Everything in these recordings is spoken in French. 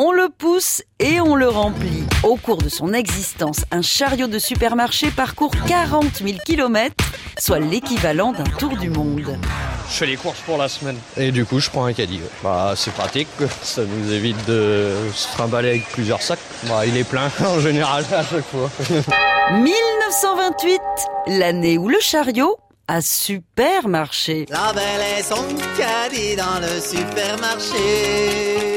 on le pousse et on le remplit. Au cours de son existence, un chariot de supermarché parcourt 40 000 km, soit l'équivalent d'un tour du monde. Je fais les courses pour la semaine. Et du coup, je prends un caddie. Bah, c'est pratique. Ça nous évite de se trimballer avec plusieurs sacs. Bah, il est plein en général à chaque fois. 1928, l'année où le chariot a super marché. La belle est son caddie dans le supermarché.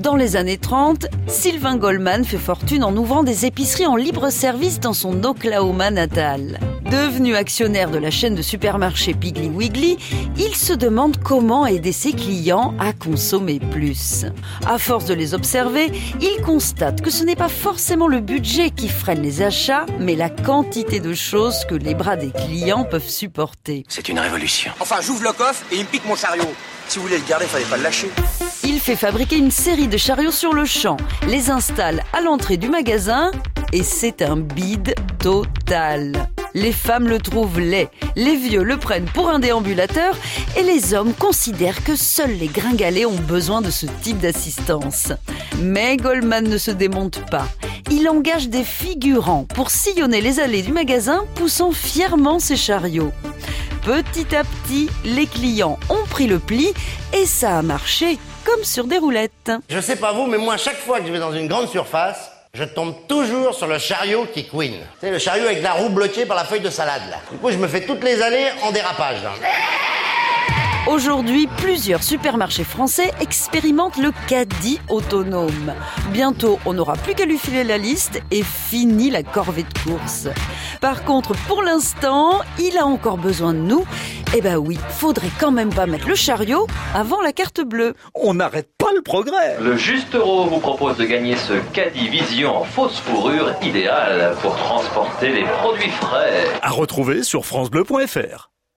Dans les années 30, Sylvain Goldman fait fortune en ouvrant des épiceries en libre service dans son Oklahoma natal. Devenu actionnaire de la chaîne de supermarchés Piggly Wiggly, il se demande comment aider ses clients à consommer plus. À force de les observer, il constate que ce n'est pas forcément le budget qui freine les achats, mais la quantité de choses que les bras des clients peuvent supporter. C'est une révolution. Enfin, j'ouvre le coffre et il me pique mon chariot. Si vous voulez le garder, fallait pas le lâcher. Il fait fabriquer une série de chariots sur le champ, les installe à l'entrée du magasin et c'est un bide total. Les femmes le trouvent laid, les vieux le prennent pour un déambulateur et les hommes considèrent que seuls les gringalets ont besoin de ce type d'assistance. Mais Goldman ne se démonte pas. Il engage des figurants pour sillonner les allées du magasin poussant fièrement ses chariots. Petit à petit, les clients ont pris le pli et ça a marché comme sur des roulettes. Je sais pas vous, mais moi, chaque fois que je vais dans une grande surface, je tombe toujours sur le chariot qui queen. C'est le chariot avec la roue bloquée par la feuille de salade, là. Du coup, je me fais toutes les années en dérapage. Aujourd'hui, plusieurs supermarchés français expérimentent le caddie autonome. Bientôt, on n'aura plus qu'à lui filer la liste et fini la corvée de course. Par contre, pour l'instant, il a encore besoin de nous. Eh ben oui, faudrait quand même pas mettre le chariot avant la carte bleue. On n'arrête pas le progrès. Le Juste Euro vous propose de gagner ce caddie Vision en fausse fourrure idéal pour transporter les produits frais. À retrouver sur francebleu.fr.